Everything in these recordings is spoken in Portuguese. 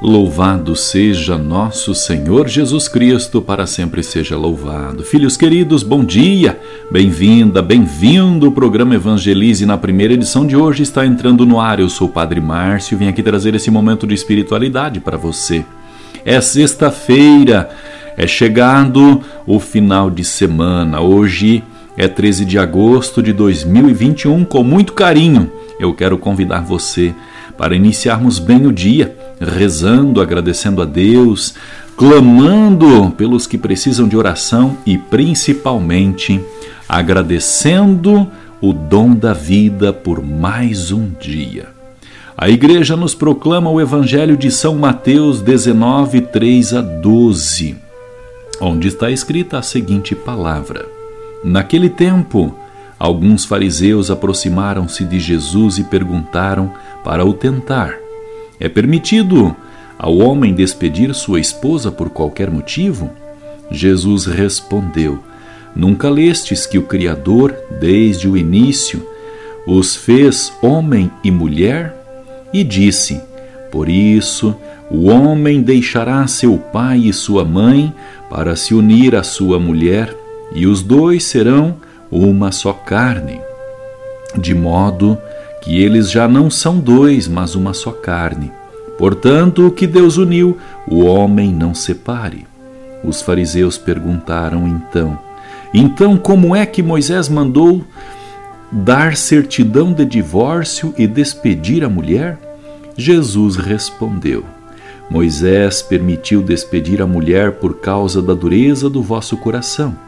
Louvado seja nosso Senhor Jesus Cristo, para sempre seja louvado. Filhos queridos, bom dia, bem-vinda, bem-vindo. O programa Evangelize na primeira edição de hoje está entrando no ar. Eu sou o Padre Márcio e vim aqui trazer esse momento de espiritualidade para você. É sexta-feira, é chegado o final de semana. Hoje é 13 de agosto de 2021. Com muito carinho, eu quero convidar você para iniciarmos bem o dia rezando, agradecendo a Deus, clamando pelos que precisam de oração e principalmente agradecendo o dom da vida por mais um dia. A igreja nos proclama o Evangelho de São Mateus 19, 3 a 12, onde está escrita a seguinte palavra: Naquele tempo, alguns fariseus aproximaram-se de Jesus e perguntaram para o tentar é permitido ao homem despedir sua esposa por qualquer motivo? Jesus respondeu: Nunca lestes que o Criador, desde o início, os fez homem e mulher? E disse: Por isso o homem deixará seu pai e sua mãe para se unir à sua mulher, e os dois serão uma só carne. De modo que eles já não são dois, mas uma só carne. Portanto, o que Deus uniu, o homem não separe. Os fariseus perguntaram então: Então, como é que Moisés mandou dar certidão de divórcio e despedir a mulher? Jesus respondeu: Moisés permitiu despedir a mulher por causa da dureza do vosso coração.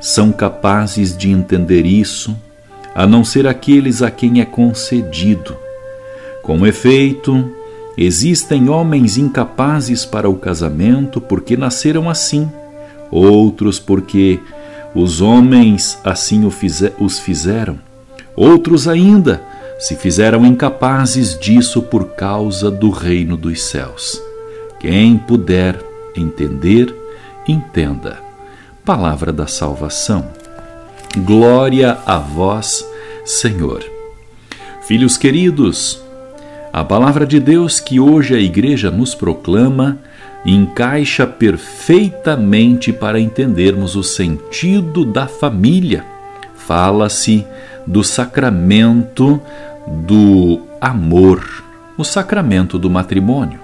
são capazes de entender isso, a não ser aqueles a quem é concedido. Com efeito, existem homens incapazes para o casamento porque nasceram assim, outros porque os homens assim os fizeram, outros ainda se fizeram incapazes disso por causa do reino dos céus. Quem puder entender, entenda. Palavra da salvação. Glória a vós, Senhor. Filhos queridos, a palavra de Deus que hoje a Igreja nos proclama encaixa perfeitamente para entendermos o sentido da família. Fala-se do sacramento do amor, o sacramento do matrimônio.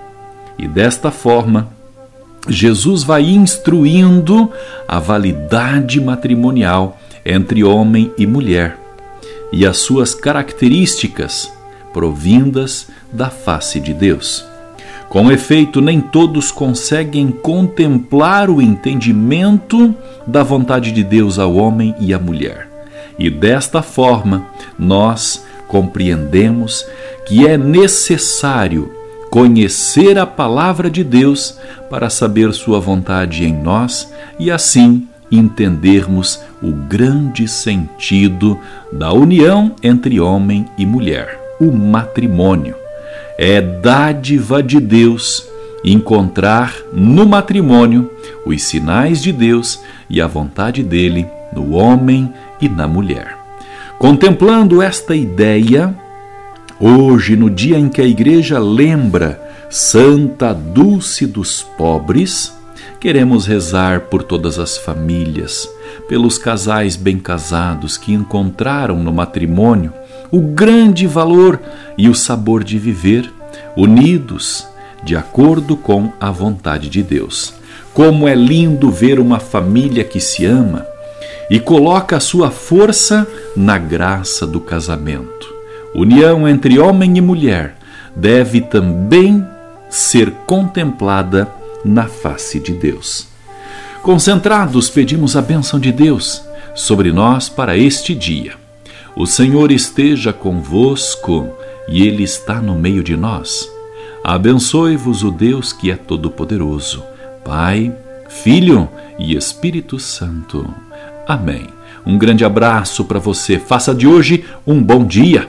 E desta forma, Jesus vai instruindo a validade matrimonial entre homem e mulher e as suas características provindas da face de Deus. Com efeito, nem todos conseguem contemplar o entendimento da vontade de Deus ao homem e à mulher. E desta forma, nós compreendemos que é necessário conhecer a palavra de Deus para saber sua vontade em nós e assim entendermos o grande sentido da união entre homem e mulher o matrimônio. É dádiva de Deus encontrar no matrimônio os sinais de Deus e a vontade dele no homem e na mulher. Contemplando esta ideia, hoje, no dia em que a igreja lembra Santa Dulce dos Pobres, queremos rezar por todas as famílias, pelos casais bem casados que encontraram no matrimônio o grande valor e o sabor de viver unidos de acordo com a vontade de Deus. Como é lindo ver uma família que se ama e coloca a sua força na graça do casamento. União entre homem e mulher deve também ser contemplada na face de Deus. Concentrados, pedimos a bênção de Deus sobre nós para este dia. O Senhor esteja convosco e Ele está no meio de nós. Abençoe-vos o Deus que é todo-poderoso, Pai, Filho e Espírito Santo. Amém. Um grande abraço para você. Faça de hoje um bom dia.